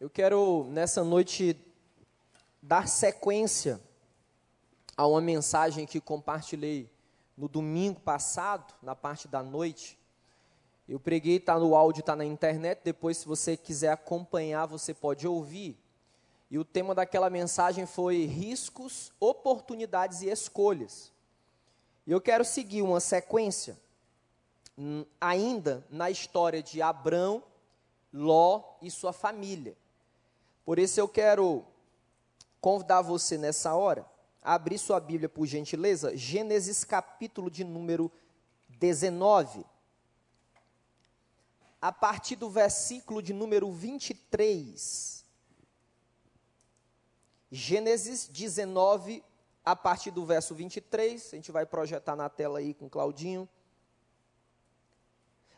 Eu quero nessa noite dar sequência a uma mensagem que compartilhei no domingo passado, na parte da noite. Eu preguei, está no áudio, está na internet. Depois, se você quiser acompanhar, você pode ouvir. E o tema daquela mensagem foi riscos, oportunidades e escolhas. E eu quero seguir uma sequência, hum, ainda na história de Abrão, Ló e sua família. Por isso eu quero convidar você nessa hora a abrir sua Bíblia, por gentileza, Gênesis capítulo de número 19. A partir do versículo de número 23. Gênesis 19, a partir do verso 23, a gente vai projetar na tela aí com Claudinho.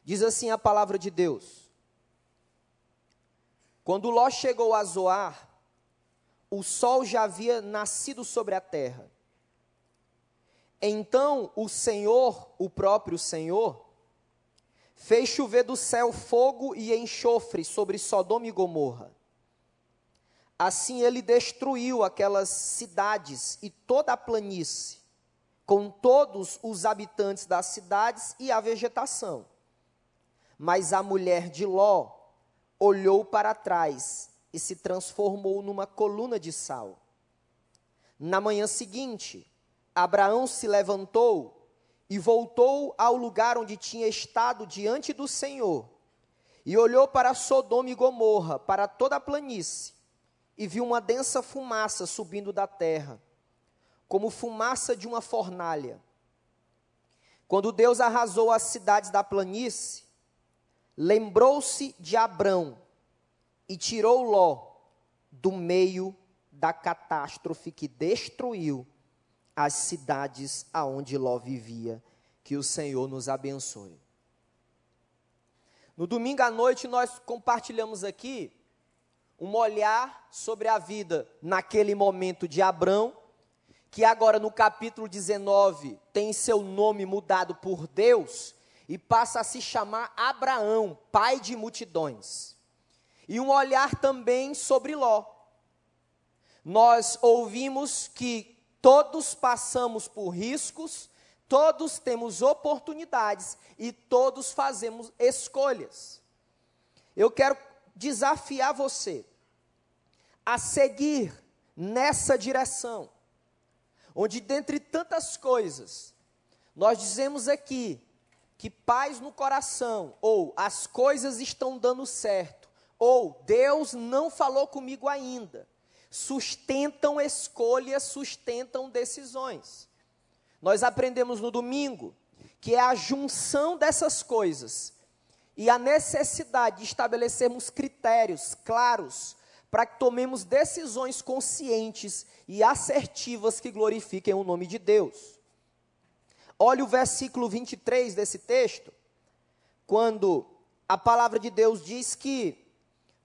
Diz assim a palavra de Deus: quando Ló chegou a Zoar, o sol já havia nascido sobre a terra. Então o Senhor, o próprio Senhor, fez chover do céu fogo e enxofre sobre Sodoma e Gomorra. Assim ele destruiu aquelas cidades e toda a planície, com todos os habitantes das cidades e a vegetação. Mas a mulher de Ló olhou para trás e se transformou numa coluna de sal. Na manhã seguinte, Abraão se levantou e voltou ao lugar onde tinha estado diante do Senhor, e olhou para Sodoma e Gomorra, para toda a planície, e viu uma densa fumaça subindo da terra, como fumaça de uma fornalha. Quando Deus arrasou as cidades da planície, lembrou-se de Abrão e tirou Ló do meio da catástrofe que destruiu as cidades aonde Ló vivia. Que o Senhor nos abençoe. No domingo à noite nós compartilhamos aqui um olhar sobre a vida naquele momento de Abrão, que agora no capítulo 19 tem seu nome mudado por Deus e passa a se chamar Abraão, pai de multidões. E um olhar também sobre Ló. Nós ouvimos que todos passamos por riscos, todos temos oportunidades e todos fazemos escolhas. Eu quero desafiar você a seguir nessa direção, onde dentre tantas coisas, nós dizemos aqui que paz no coração, ou as coisas estão dando certo, ou Deus não falou comigo ainda, sustentam escolhas, sustentam decisões. Nós aprendemos no domingo que é a junção dessas coisas e a necessidade de estabelecermos critérios claros para que tomemos decisões conscientes e assertivas que glorifiquem o nome de Deus. Olha o versículo 23 desse texto, quando a palavra de Deus diz que,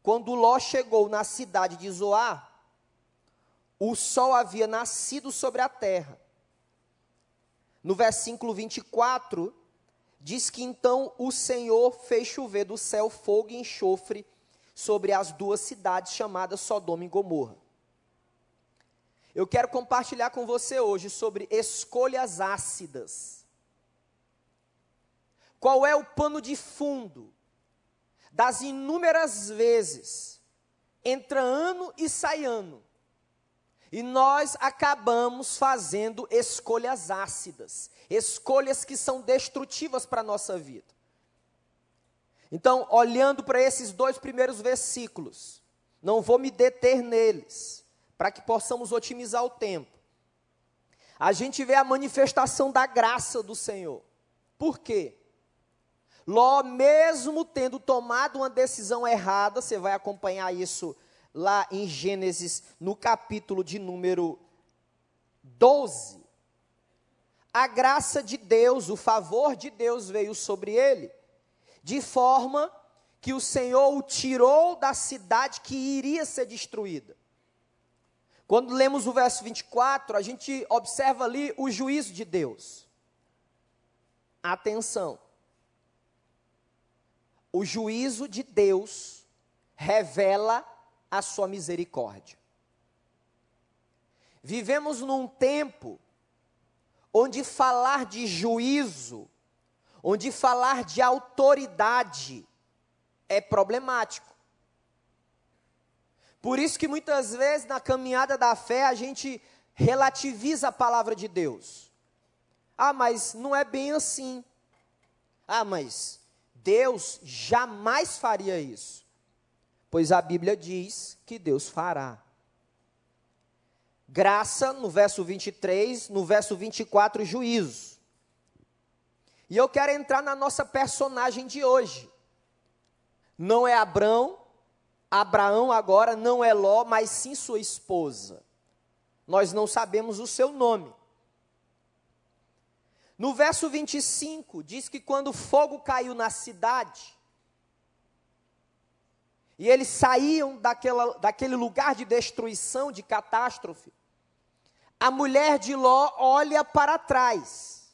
quando Ló chegou na cidade de Zoar, o sol havia nascido sobre a terra. No versículo 24, diz que então o Senhor fez chover do céu fogo e enxofre sobre as duas cidades chamadas Sodoma e Gomorra. Eu quero compartilhar com você hoje sobre escolhas ácidas. Qual é o pano de fundo das inúmeras vezes entra ano e sai ano e nós acabamos fazendo escolhas ácidas, escolhas que são destrutivas para a nossa vida. Então, olhando para esses dois primeiros versículos, não vou me deter neles, para que possamos otimizar o tempo. A gente vê a manifestação da graça do Senhor. Por quê? Ló, mesmo tendo tomado uma decisão errada, você vai acompanhar isso lá em Gênesis, no capítulo de número 12. A graça de Deus, o favor de Deus veio sobre ele, de forma que o Senhor o tirou da cidade que iria ser destruída. Quando lemos o verso 24, a gente observa ali o juízo de Deus. Atenção. O juízo de Deus revela a sua misericórdia. Vivemos num tempo onde falar de juízo, onde falar de autoridade é problemático. Por isso que muitas vezes na caminhada da fé a gente relativiza a palavra de Deus. Ah, mas não é bem assim. Ah, mas Deus jamais faria isso. Pois a Bíblia diz que Deus fará. Graça no verso 23, no verso 24, juízo. E eu quero entrar na nossa personagem de hoje. Não é Abraão, Abraão agora não é Ló, mas sim sua esposa. Nós não sabemos o seu nome. No verso 25, diz que quando o fogo caiu na cidade, e eles saíam daquela, daquele lugar de destruição, de catástrofe, a mulher de Ló olha para trás.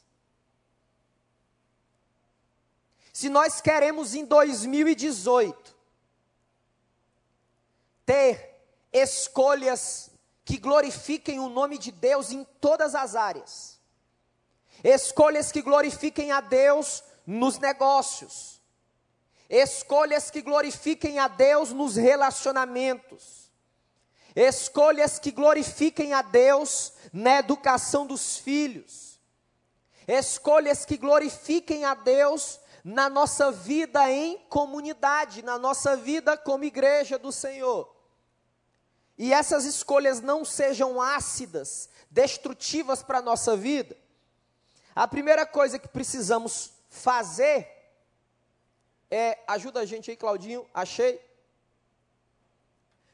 Se nós queremos em 2018 ter escolhas que glorifiquem o nome de Deus em todas as áreas, escolhas que glorifiquem a Deus nos negócios, escolhas que glorifiquem a Deus nos relacionamentos, escolhas que glorifiquem a Deus na educação dos filhos, escolhas que glorifiquem a Deus na nossa vida em comunidade, na nossa vida como igreja do Senhor. E essas escolhas não sejam ácidas, destrutivas para a nossa vida, a primeira coisa que precisamos fazer é, ajuda a gente aí, Claudinho, achei.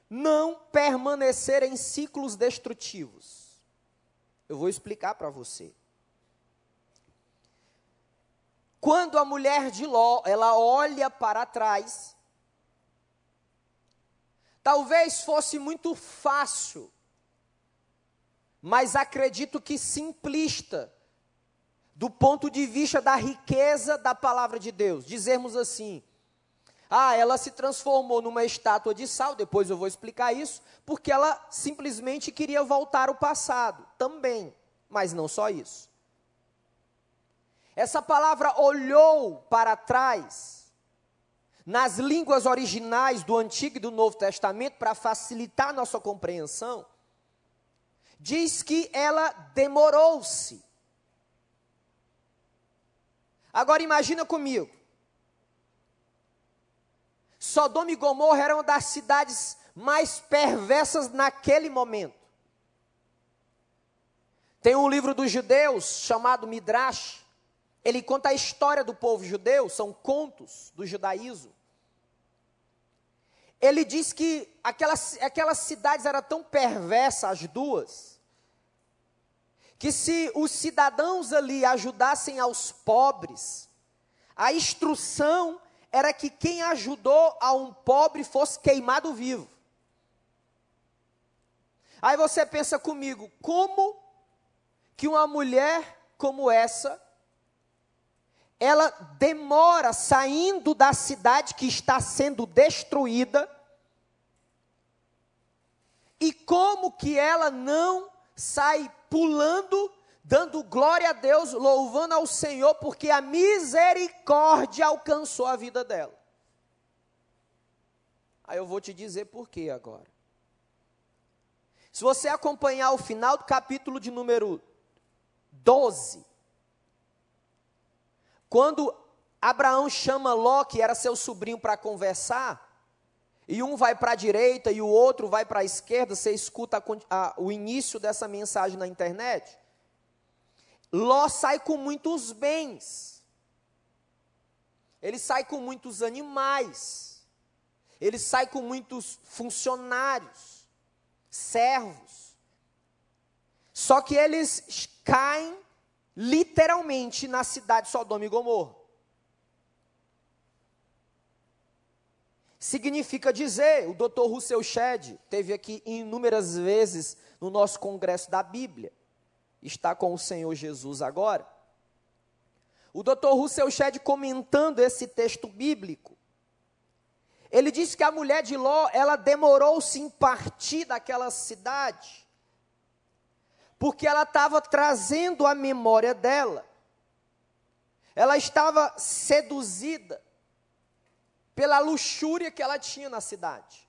Não permanecer em ciclos destrutivos. Eu vou explicar para você. Quando a mulher de Ló, ela olha para trás, talvez fosse muito fácil, mas acredito que simplista, do ponto de vista da riqueza da palavra de Deus. Dizermos assim: ah, ela se transformou numa estátua de sal, depois eu vou explicar isso, porque ela simplesmente queria voltar ao passado, também, mas não só isso. Essa palavra olhou para trás, nas línguas originais do Antigo e do Novo Testamento, para facilitar nossa compreensão, diz que ela demorou-se Agora imagina comigo. Sodoma e Gomorra eram das cidades mais perversas naquele momento. Tem um livro dos judeus chamado Midrash. Ele conta a história do povo judeu, são contos do judaísmo. Ele diz que aquelas, aquelas cidades eram tão perversas, as duas, que se os cidadãos ali ajudassem aos pobres, a instrução era que quem ajudou a um pobre fosse queimado vivo. Aí você pensa comigo, como que uma mulher como essa, ela demora saindo da cidade que está sendo destruída, e como que ela não sai pulando, dando glória a Deus, louvando ao Senhor, porque a misericórdia alcançou a vida dela. Aí eu vou te dizer por quê agora. Se você acompanhar o final do capítulo de número 12, quando Abraão chama Ló, que era seu sobrinho, para conversar, e um vai para a direita e o outro vai para a esquerda, você escuta a, a, o início dessa mensagem na internet. Ló sai com muitos bens, ele sai com muitos animais, ele sai com muitos funcionários, servos. Só que eles caem literalmente na cidade de Sodoma e Gomorra. Significa dizer, o Dr. Russell Shedd teve aqui inúmeras vezes no nosso congresso da Bíblia, está com o Senhor Jesus agora. O Dr. Russell Shedd comentando esse texto bíblico, ele diz que a mulher de Ló, ela demorou-se em partir daquela cidade, porque ela estava trazendo a memória dela. Ela estava seduzida pela luxúria que ela tinha na cidade.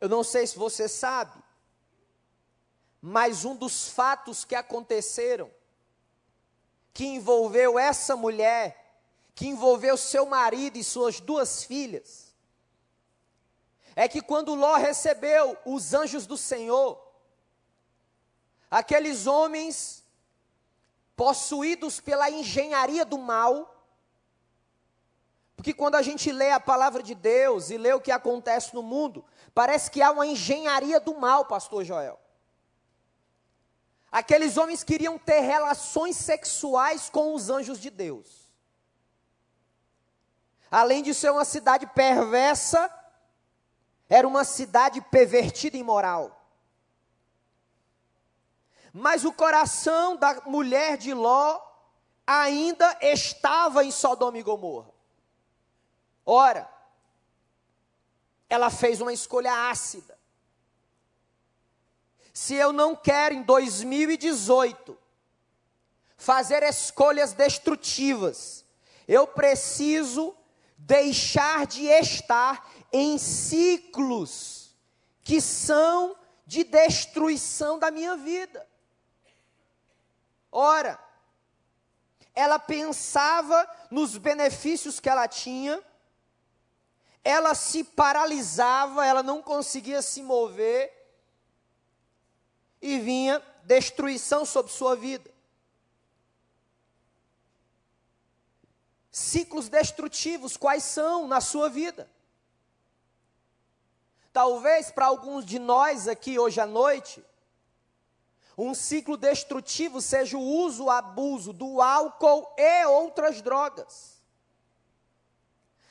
Eu não sei se você sabe, mas um dos fatos que aconteceram, que envolveu essa mulher, que envolveu seu marido e suas duas filhas, é que quando Ló recebeu os anjos do Senhor, aqueles homens possuídos pela engenharia do mal, porque quando a gente lê a palavra de Deus e lê o que acontece no mundo, parece que há uma engenharia do mal, pastor Joel. Aqueles homens queriam ter relações sexuais com os anjos de Deus. Além de ser uma cidade perversa, era uma cidade pervertida e imoral. Mas o coração da mulher de Ló ainda estava em Sodoma e Gomorra. Ora, ela fez uma escolha ácida. Se eu não quero em 2018 fazer escolhas destrutivas, eu preciso deixar de estar em ciclos que são de destruição da minha vida. Ora, ela pensava nos benefícios que ela tinha, ela se paralisava, ela não conseguia se mover, e vinha destruição sobre sua vida. Ciclos destrutivos, quais são na sua vida? Talvez para alguns de nós aqui hoje à noite, um ciclo destrutivo seja o uso, abuso do álcool e outras drogas.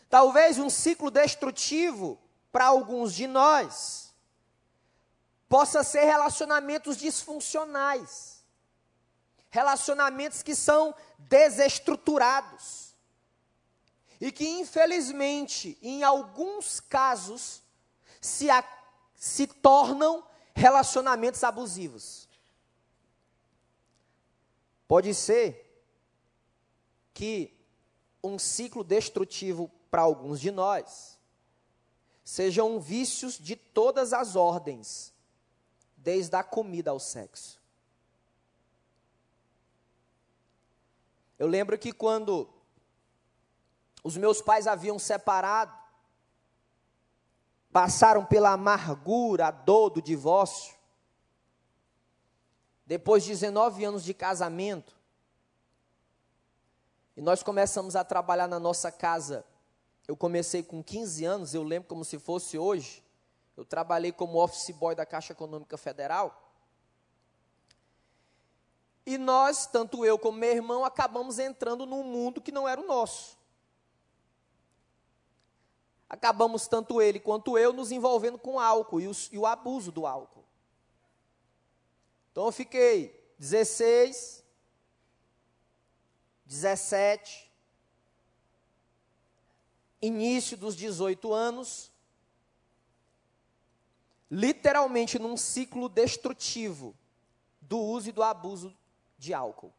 Talvez um ciclo destrutivo para alguns de nós possa ser relacionamentos disfuncionais, relacionamentos que são desestruturados e que, infelizmente, em alguns casos, se, a, se tornam relacionamentos abusivos. Pode ser que um ciclo destrutivo para alguns de nós sejam vícios de todas as ordens, desde a comida ao sexo. Eu lembro que quando os meus pais haviam separado, passaram pela amargura, a dor do divórcio. Depois de 19 anos de casamento, e nós começamos a trabalhar na nossa casa. Eu comecei com 15 anos, eu lembro como se fosse hoje. Eu trabalhei como office boy da Caixa Econômica Federal. E nós, tanto eu como meu irmão, acabamos entrando num mundo que não era o nosso acabamos tanto ele quanto eu nos envolvendo com álcool e, os, e o abuso do álcool. Então eu fiquei 16, 17, início dos 18 anos, literalmente num ciclo destrutivo do uso e do abuso de álcool.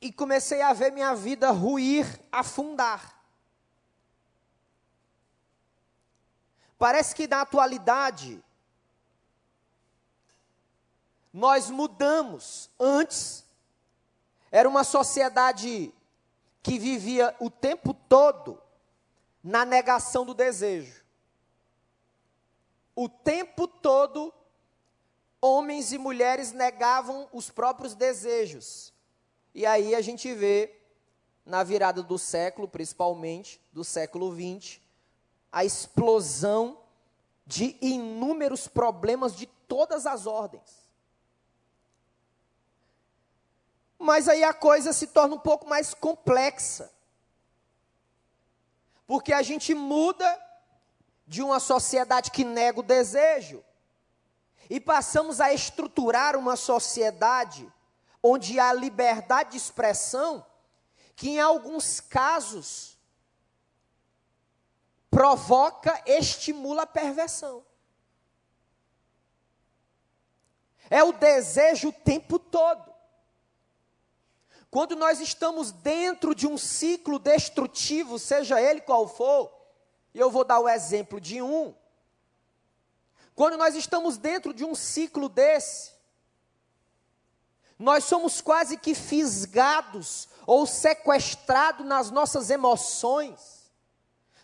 E comecei a ver minha vida ruir, afundar. Parece que na atualidade, nós mudamos. Antes, era uma sociedade que vivia o tempo todo na negação do desejo. O tempo todo, homens e mulheres negavam os próprios desejos. E aí a gente vê, na virada do século, principalmente do século XX, a explosão de inúmeros problemas de todas as ordens. Mas aí a coisa se torna um pouco mais complexa. Porque a gente muda de uma sociedade que nega o desejo e passamos a estruturar uma sociedade onde há liberdade de expressão que em alguns casos provoca, estimula a perversão. É o desejo o tempo todo. Quando nós estamos dentro de um ciclo destrutivo, seja ele qual for, e eu vou dar o exemplo de um. Quando nós estamos dentro de um ciclo desse, nós somos quase que fisgados ou sequestrados nas nossas emoções,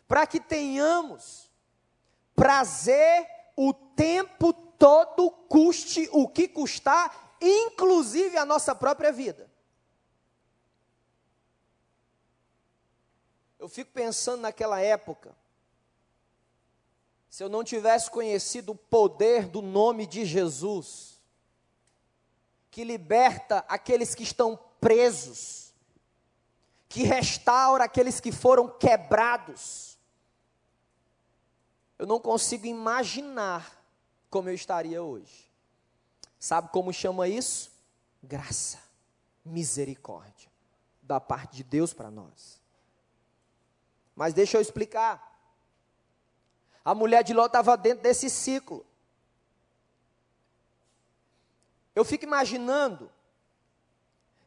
para que tenhamos prazer o tempo todo, custe o que custar, inclusive a nossa própria vida. Eu fico pensando naquela época, se eu não tivesse conhecido o poder do nome de Jesus, que liberta aqueles que estão presos, que restaura aqueles que foram quebrados, eu não consigo imaginar como eu estaria hoje. Sabe como chama isso? Graça, misericórdia da parte de Deus para nós. Mas deixa eu explicar. A mulher de Ló estava dentro desse ciclo. Eu fico imaginando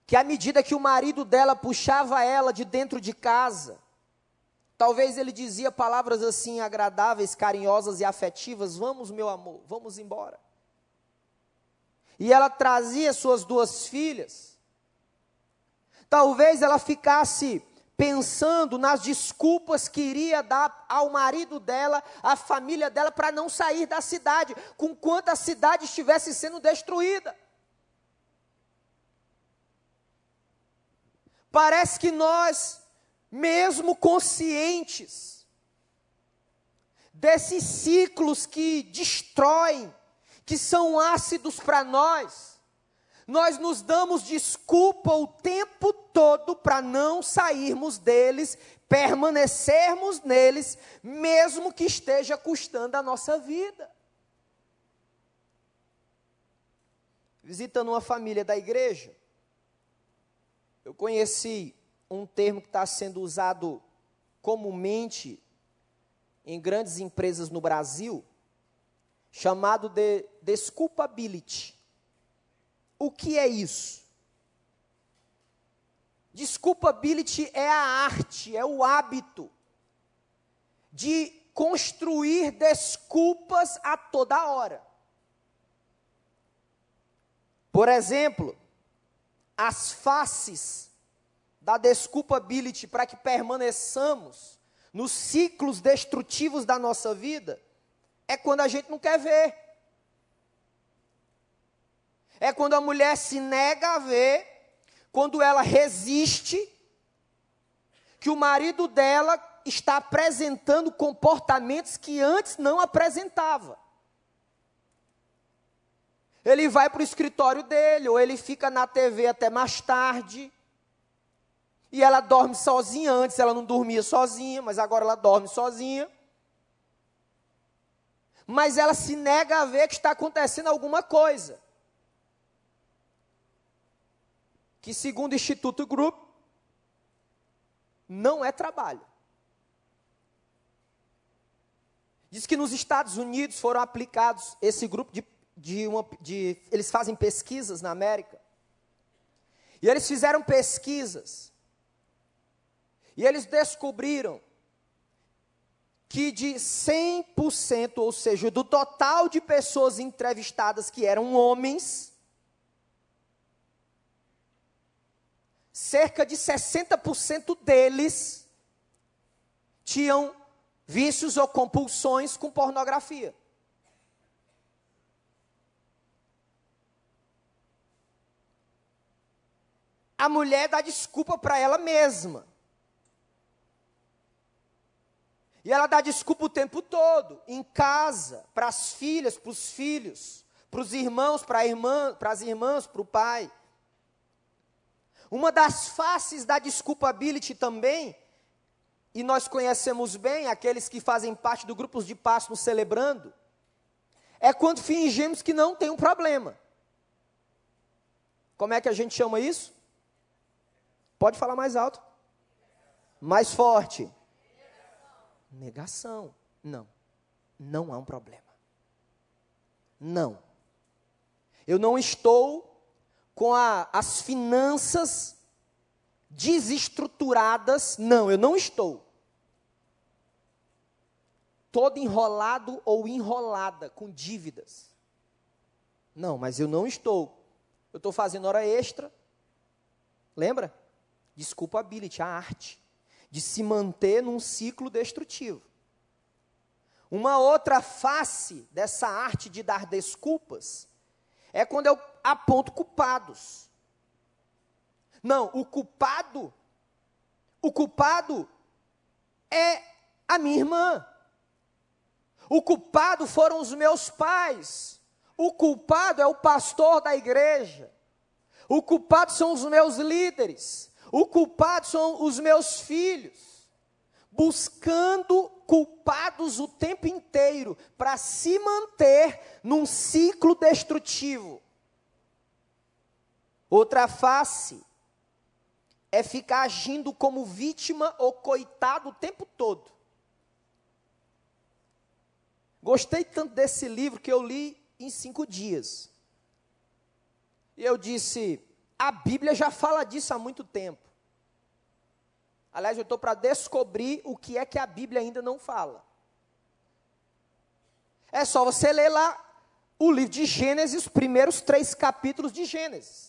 que à medida que o marido dela puxava ela de dentro de casa, talvez ele dizia palavras assim agradáveis, carinhosas e afetivas: Vamos, meu amor, vamos embora. E ela trazia suas duas filhas. Talvez ela ficasse pensando nas desculpas que iria dar ao marido dela, à família dela, para não sair da cidade, com quanto a cidade estivesse sendo destruída. Parece que nós, mesmo conscientes desses ciclos que destroem, que são ácidos para nós, nós nos damos desculpa o tempo todo para não sairmos deles, permanecermos neles, mesmo que esteja custando a nossa vida. Visitando uma família da igreja, eu conheci um termo que está sendo usado comumente em grandes empresas no Brasil, chamado de desculpability. O que é isso? Desculpability é a arte, é o hábito de construir desculpas a toda hora. Por exemplo, as faces da desculpability para que permaneçamos nos ciclos destrutivos da nossa vida é quando a gente não quer ver. É quando a mulher se nega a ver, quando ela resiste, que o marido dela está apresentando comportamentos que antes não apresentava. Ele vai para o escritório dele, ou ele fica na TV até mais tarde. E ela dorme sozinha. Antes ela não dormia sozinha, mas agora ela dorme sozinha. Mas ela se nega a ver que está acontecendo alguma coisa. Que, segundo o Instituto Group, não é trabalho. Diz que nos Estados Unidos foram aplicados esse grupo de, de, uma, de. Eles fazem pesquisas na América. E eles fizeram pesquisas. E eles descobriram que de 100%, ou seja, do total de pessoas entrevistadas que eram homens, cerca de 60% deles tinham vícios ou compulsões com pornografia. A mulher dá desculpa para ela mesma. E ela dá desculpa o tempo todo, em casa, para as filhas, para os filhos, para os irmãos, para irmã, as irmãs, para o pai. Uma das faces da desculpability também, e nós conhecemos bem aqueles que fazem parte do grupos de paz no celebrando, é quando fingimos que não tem um problema. Como é que a gente chama isso? Pode falar mais alto. Mais forte. Negação. Não. Não há um problema. Não. Eu não estou com a, as finanças desestruturadas. Não, eu não estou. Todo enrolado ou enrolada com dívidas. Não, mas eu não estou. Eu estou fazendo hora extra. Lembra? Desculpability, a arte de se manter num ciclo destrutivo. Uma outra face dessa arte de dar desculpas é quando eu aponto culpados. Não, o culpado, o culpado é a minha irmã. O culpado foram os meus pais. O culpado é o pastor da igreja. O culpado são os meus líderes. O culpado são os meus filhos. Buscando culpados o tempo inteiro para se manter num ciclo destrutivo. Outra face é ficar agindo como vítima ou coitado o tempo todo. Gostei tanto desse livro que eu li em cinco dias. E eu disse: a Bíblia já fala disso há muito tempo. Aliás, eu estou para descobrir o que é que a Bíblia ainda não fala. É só você ler lá o livro de Gênesis, os primeiros três capítulos de Gênesis.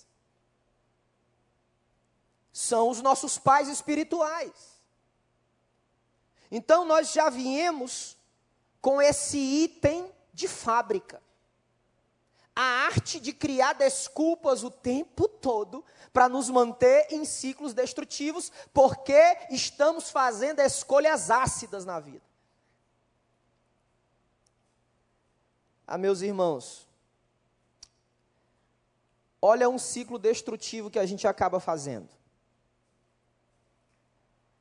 São os nossos pais espirituais. Então nós já viemos com esse item de fábrica a arte de criar desculpas o tempo todo para nos manter em ciclos destrutivos, porque estamos fazendo escolhas ácidas na vida. Ah, meus irmãos, olha um ciclo destrutivo que a gente acaba fazendo.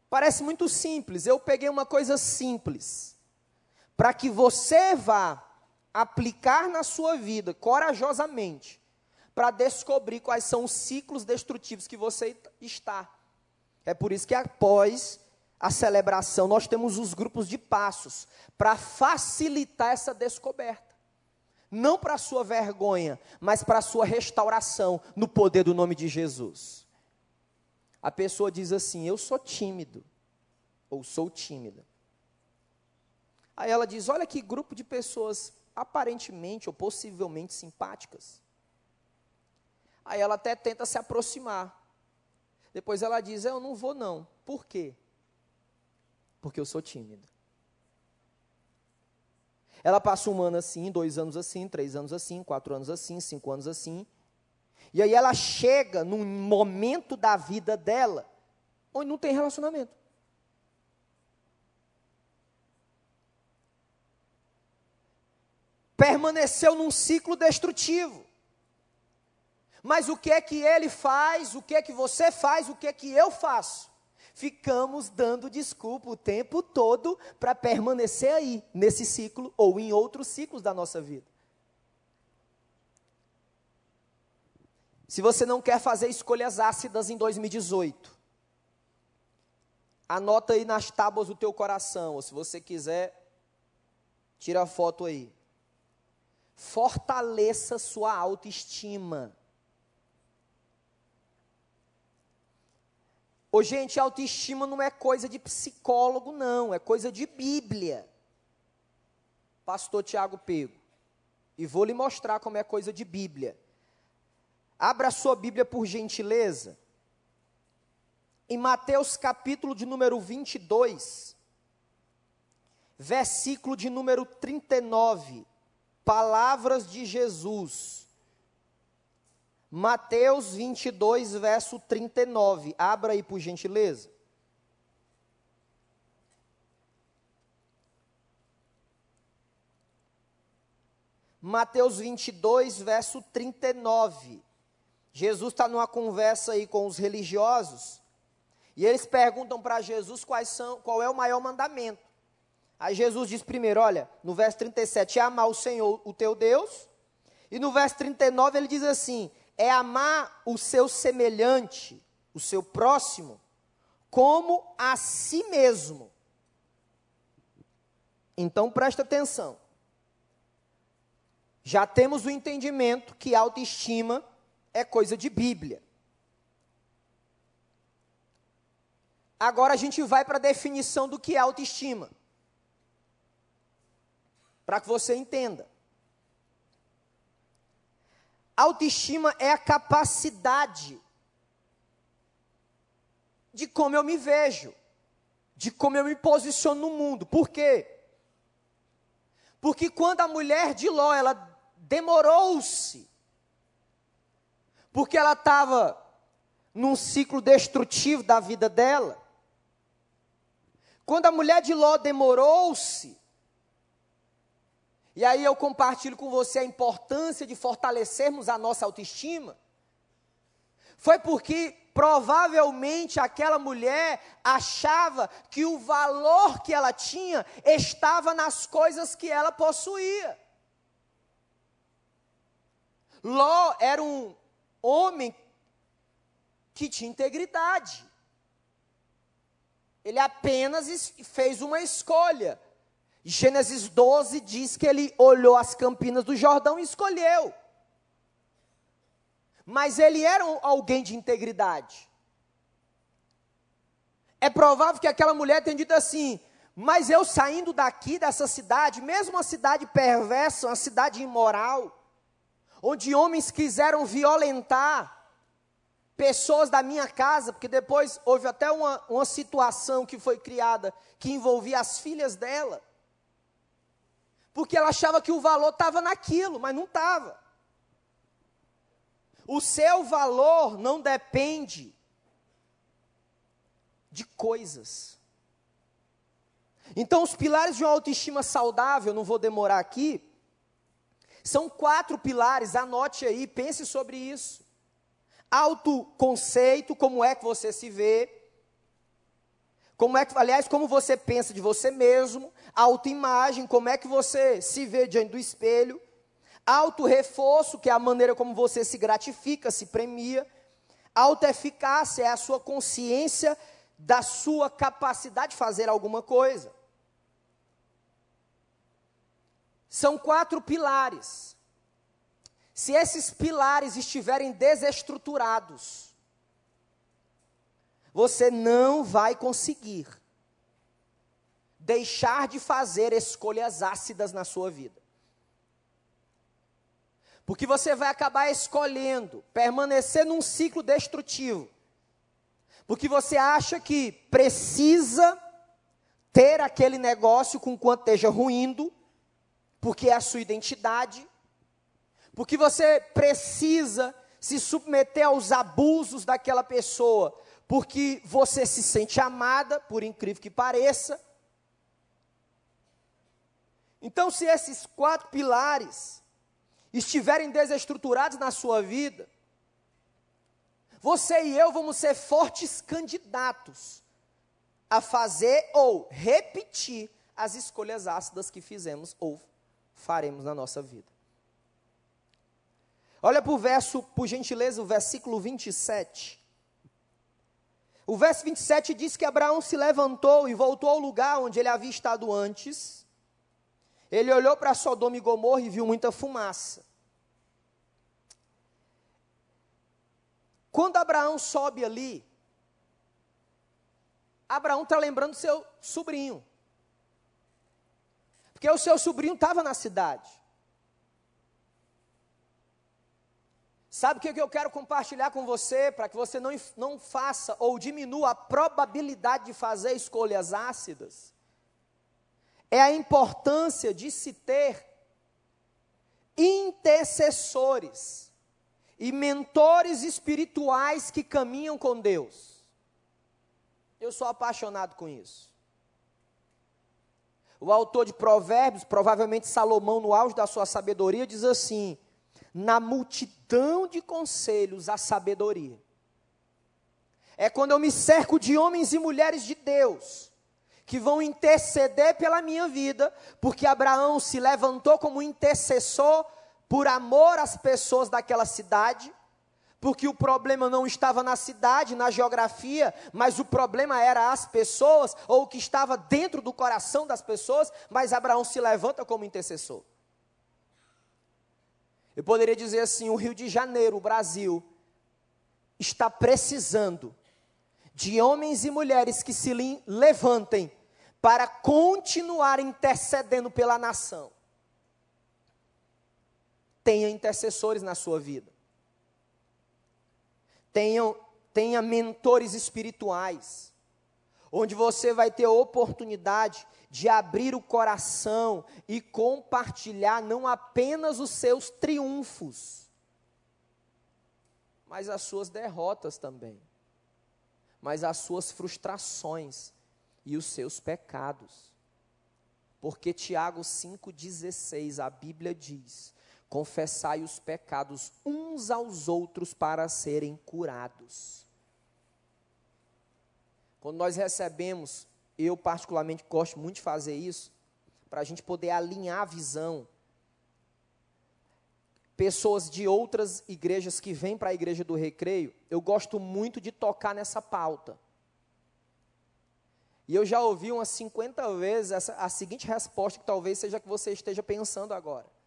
Parece muito simples, eu peguei uma coisa simples, para que você vá aplicar na sua vida corajosamente para descobrir quais são os ciclos destrutivos que você está. É por isso que após a celebração nós temos os grupos de passos para facilitar essa descoberta. Não para sua vergonha, mas para sua restauração no poder do nome de Jesus. A pessoa diz assim: Eu sou tímido, ou sou tímida. Aí ela diz: Olha que grupo de pessoas aparentemente ou possivelmente simpáticas. Aí ela até tenta se aproximar. Depois ela diz: Eu não vou, não. Por quê? Porque eu sou tímida. Ela passa um ano assim, dois anos assim, três anos assim, quatro anos assim, cinco anos assim. E aí ela chega num momento da vida dela onde não tem relacionamento. permaneceu num ciclo destrutivo. Mas o que é que ele faz, o que é que você faz, o que é que eu faço? Ficamos dando desculpa o tempo todo para permanecer aí, nesse ciclo ou em outros ciclos da nossa vida. Se você não quer fazer escolhas ácidas em 2018, anota aí nas tábuas do teu coração, ou se você quiser, tira a foto aí fortaleça sua autoestima. Ô, gente, autoestima não é coisa de psicólogo, não, é coisa de Bíblia. Pastor Tiago Pego. E vou lhe mostrar como é coisa de Bíblia. Abra sua Bíblia por gentileza. Em Mateus capítulo de número 22, versículo de número 39 palavras de Jesus. Mateus 22, verso 39. Abra aí, por gentileza. Mateus 22, verso 39. Jesus está numa conversa aí com os religiosos, e eles perguntam para Jesus quais são, qual é o maior mandamento. Aí Jesus diz primeiro, olha, no verso 37, é amar o Senhor, o teu Deus. E no verso 39 ele diz assim: é amar o seu semelhante, o seu próximo, como a si mesmo. Então presta atenção. Já temos o entendimento que autoestima é coisa de Bíblia. Agora a gente vai para a definição do que é autoestima. Para que você entenda. Autoestima é a capacidade de como eu me vejo, de como eu me posiciono no mundo. Por quê? Porque quando a mulher de Ló, ela demorou-se, porque ela estava num ciclo destrutivo da vida dela, quando a mulher de Ló demorou-se, e aí eu compartilho com você a importância de fortalecermos a nossa autoestima, foi porque provavelmente aquela mulher achava que o valor que ela tinha estava nas coisas que ela possuía. Ló era um homem que tinha integridade. Ele apenas fez uma escolha. Gênesis 12 diz que ele olhou as campinas do Jordão e escolheu. Mas ele era alguém de integridade. É provável que aquela mulher tenha dito assim: mas eu saindo daqui dessa cidade, mesmo uma cidade perversa, uma cidade imoral, onde homens quiseram violentar pessoas da minha casa, porque depois houve até uma, uma situação que foi criada que envolvia as filhas dela, porque ela achava que o valor estava naquilo, mas não estava. O seu valor não depende de coisas. Então, os pilares de uma autoestima saudável, não vou demorar aqui, são quatro pilares, anote aí, pense sobre isso. Autoconceito, como é que você se vê. Como é que, aliás, como você pensa de você mesmo. Autoimagem, como é que você se vê diante do espelho. Auto-reforço, que é a maneira como você se gratifica, se premia. Autoeficácia é a sua consciência da sua capacidade de fazer alguma coisa. São quatro pilares. Se esses pilares estiverem desestruturados, você não vai conseguir deixar de fazer escolhas ácidas na sua vida. Porque você vai acabar escolhendo permanecer num ciclo destrutivo. Porque você acha que precisa ter aquele negócio com quanto esteja ruindo, porque é a sua identidade, porque você precisa se submeter aos abusos daquela pessoa, porque você se sente amada, por incrível que pareça. Então, se esses quatro pilares estiverem desestruturados na sua vida, você e eu vamos ser fortes candidatos a fazer ou repetir as escolhas ácidas que fizemos ou faremos na nossa vida. Olha para o verso, por gentileza, o versículo 27. O verso 27 diz que Abraão se levantou e voltou ao lugar onde ele havia estado antes. Ele olhou para Sodoma e Gomorra e viu muita fumaça. Quando Abraão sobe ali, Abraão está lembrando seu sobrinho. Porque o seu sobrinho estava na cidade. Sabe o que eu quero compartilhar com você, para que você não, não faça ou diminua a probabilidade de fazer escolhas ácidas? É a importância de se ter intercessores e mentores espirituais que caminham com Deus. Eu sou apaixonado com isso. O autor de Provérbios, provavelmente Salomão, no auge da sua sabedoria, diz assim: na multidão de conselhos, a sabedoria. É quando eu me cerco de homens e mulheres de Deus, que vão interceder pela minha vida, porque Abraão se levantou como intercessor por amor às pessoas daquela cidade, Porque o problema não estava na cidade, na geografia, mas o problema era as pessoas, ou o que estava dentro do coração das pessoas, mas Abraão se levanta como intercessor. Eu poderia dizer assim: o Rio de Janeiro, o Brasil, está precisando de homens e mulheres que se levantem para continuar intercedendo pela nação. Tenha intercessores na sua vida. Tenha, tenha mentores espirituais, onde você vai ter oportunidade de abrir o coração e compartilhar não apenas os seus triunfos, mas as suas derrotas também, mas as suas frustrações e os seus pecados. Porque Tiago 5,16, a Bíblia diz: confessai os pecados uns aos outros para serem curados. Quando nós recebemos eu, particularmente, gosto muito de fazer isso, para a gente poder alinhar a visão. Pessoas de outras igrejas que vêm para a igreja do recreio, eu gosto muito de tocar nessa pauta. E eu já ouvi umas 50 vezes essa, a seguinte resposta, que talvez seja que você esteja pensando agora.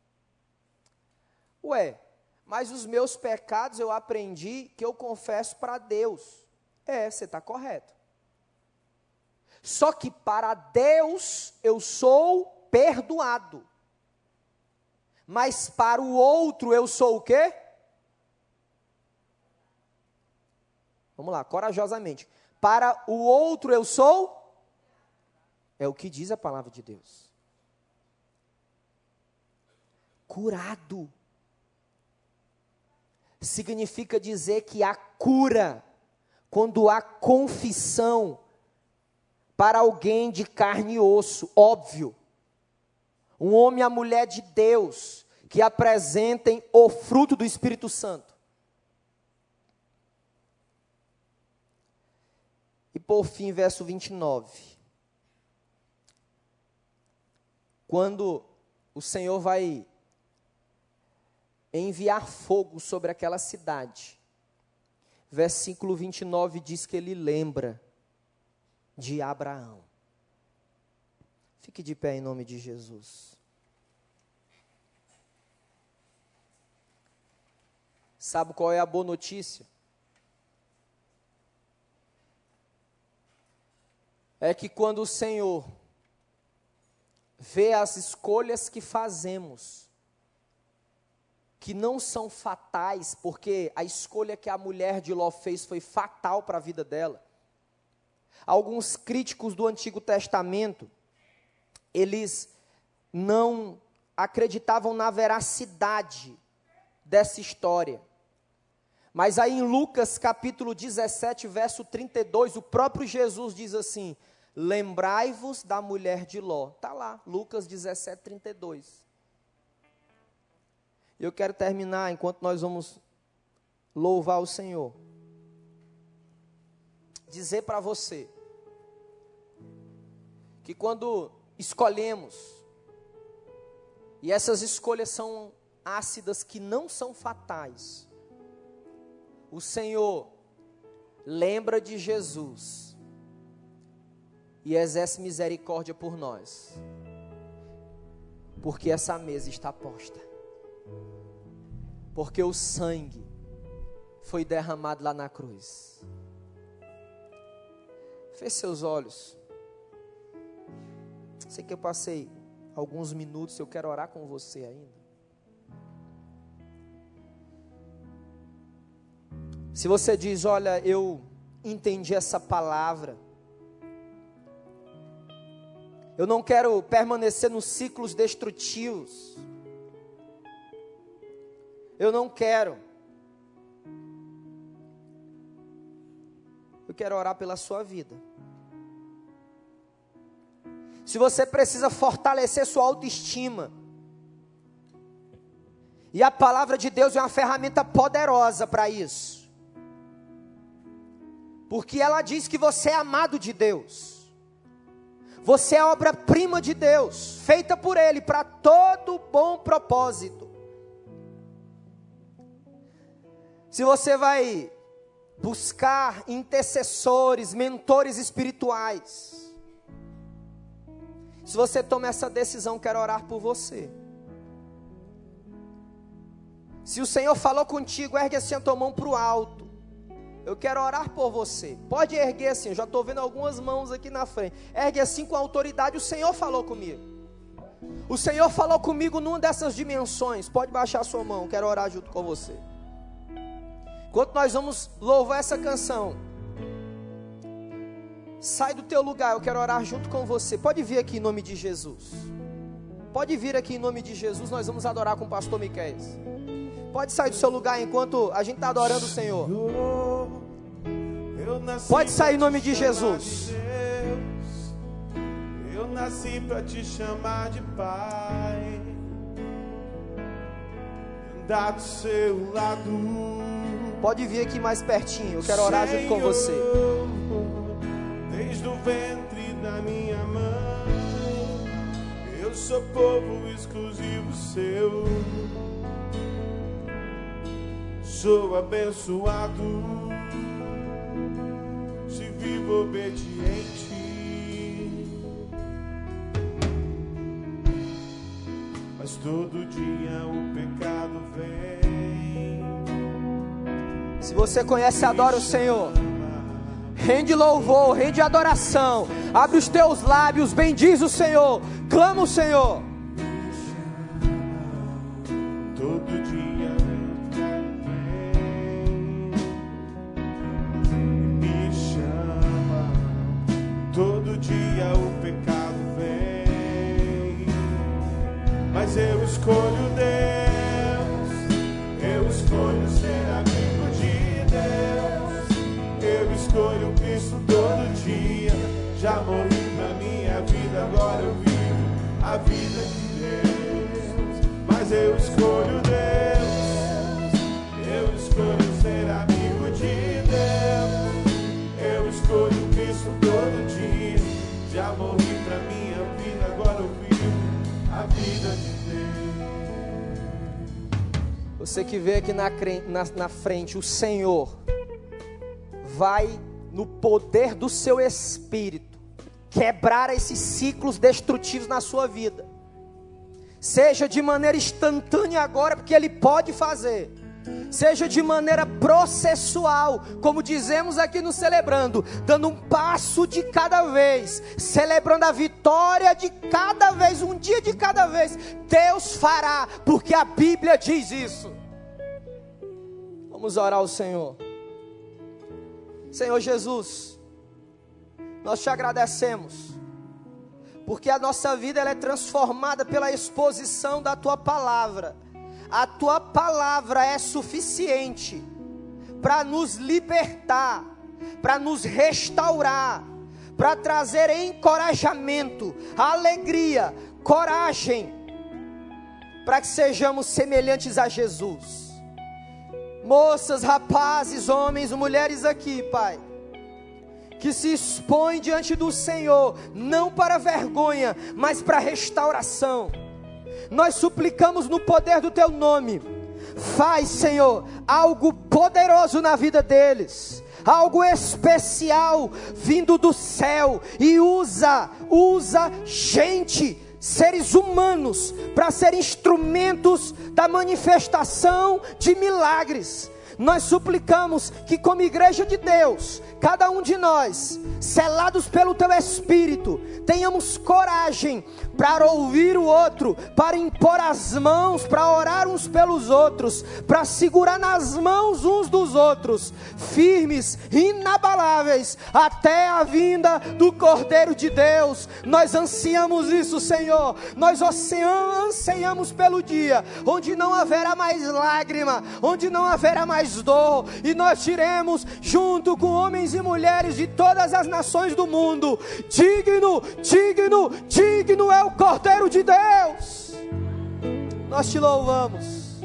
Ué, mas os meus pecados eu aprendi que eu confesso para Deus. É, você está correto. Só que para Deus eu sou perdoado. Mas para o outro eu sou o quê? Vamos lá, corajosamente. Para o outro eu sou? É o que diz a palavra de Deus. Curado. Significa dizer que há cura quando há confissão para alguém de carne e osso, óbvio. Um homem e a mulher de Deus que apresentem o fruto do Espírito Santo. E por fim, verso 29. Quando o Senhor vai enviar fogo sobre aquela cidade, versículo 29 diz que ele lembra de Abraão. Fique de pé em nome de Jesus. Sabe qual é a boa notícia? É que quando o Senhor vê as escolhas que fazemos, que não são fatais, porque a escolha que a mulher de Ló fez foi fatal para a vida dela Alguns críticos do Antigo Testamento, eles não acreditavam na veracidade dessa história. Mas aí em Lucas capítulo 17, verso 32, o próprio Jesus diz assim: Lembrai-vos da mulher de Ló. Está lá, Lucas 17, 32. Eu quero terminar enquanto nós vamos louvar o Senhor. Dizer para você que quando escolhemos, e essas escolhas são ácidas que não são fatais, o Senhor lembra de Jesus e exerce misericórdia por nós, porque essa mesa está posta, porque o sangue foi derramado lá na cruz. Feche seus olhos. Sei que eu passei alguns minutos, eu quero orar com você ainda. Se você diz, olha, eu entendi essa palavra, eu não quero permanecer nos ciclos destrutivos, eu não quero. Eu quero orar pela sua vida se você precisa fortalecer sua autoestima. E a palavra de Deus é uma ferramenta poderosa para isso. Porque ela diz que você é amado de Deus. Você é obra-prima de Deus, feita por Ele para todo bom propósito. Se você vai buscar intercessores, mentores espirituais. Se você toma essa decisão, quero orar por você. Se o Senhor falou contigo, ergue assim a tua mão para o alto. Eu quero orar por você. Pode erguer assim, já estou vendo algumas mãos aqui na frente. Ergue assim com autoridade. O Senhor falou comigo. O Senhor falou comigo numa dessas dimensões. Pode baixar a sua mão, quero orar junto com você. Enquanto nós vamos louvar essa canção, sai do teu lugar, eu quero orar junto com você. Pode vir aqui em nome de Jesus. Pode vir aqui em nome de Jesus, nós vamos adorar com o pastor Miquel. Pode sair do seu lugar enquanto a gente está adorando o Senhor. Pode sair em nome de Jesus. Eu nasci para te chamar de pai. Andar do seu lado. Pode vir aqui mais pertinho. Eu quero orar junto com você. Desde o ventre da minha mãe, eu sou povo exclusivo seu sou abençoado se vivo obediente. Mas todo dia o pecado vem. Se você conhece, adora o Senhor. Rende louvor, rende adoração. Abre os teus lábios, bendiz o Senhor. Clama o Senhor. Vê aqui na, na, na frente, o Senhor vai, no poder do seu espírito, quebrar esses ciclos destrutivos na sua vida. Seja de maneira instantânea agora, porque Ele pode fazer. Seja de maneira processual, como dizemos aqui no celebrando, dando um passo de cada vez, celebrando a vitória de cada vez, um dia de cada vez. Deus fará, porque a Bíblia diz isso. Vamos orar ao Senhor. Senhor Jesus, nós te agradecemos, porque a nossa vida ela é transformada pela exposição da tua palavra. A tua palavra é suficiente para nos libertar, para nos restaurar, para trazer encorajamento, alegria, coragem, para que sejamos semelhantes a Jesus moças, rapazes, homens, mulheres aqui, Pai, que se expõem diante do Senhor, não para vergonha, mas para restauração. Nós suplicamos no poder do Teu nome, faz, Senhor, algo poderoso na vida deles algo especial vindo do céu e usa, usa gente seres humanos para ser instrumentos da manifestação de milagres. Nós suplicamos que, como igreja de Deus, cada um de nós, selados pelo teu Espírito, tenhamos coragem para ouvir o outro, para impor as mãos, para orar uns pelos outros, para segurar nas mãos uns dos outros, firmes, inabaláveis, até a vinda do Cordeiro de Deus. Nós ansiamos isso, Senhor. Nós ansiamos pelo dia onde não haverá mais lágrima, onde não haverá mais dor, e nós tiremos junto com homens e mulheres de todas as nações do mundo. Digno, digno, digno é o Cordeiro de Deus. Nós te louvamos.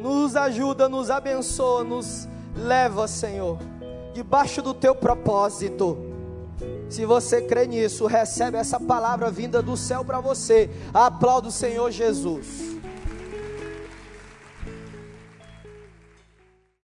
Nos ajuda, nos abençoa, nos leva, Senhor, debaixo do teu propósito. Se você crê nisso, recebe essa palavra vinda do céu para você. Aplauda o Senhor Jesus.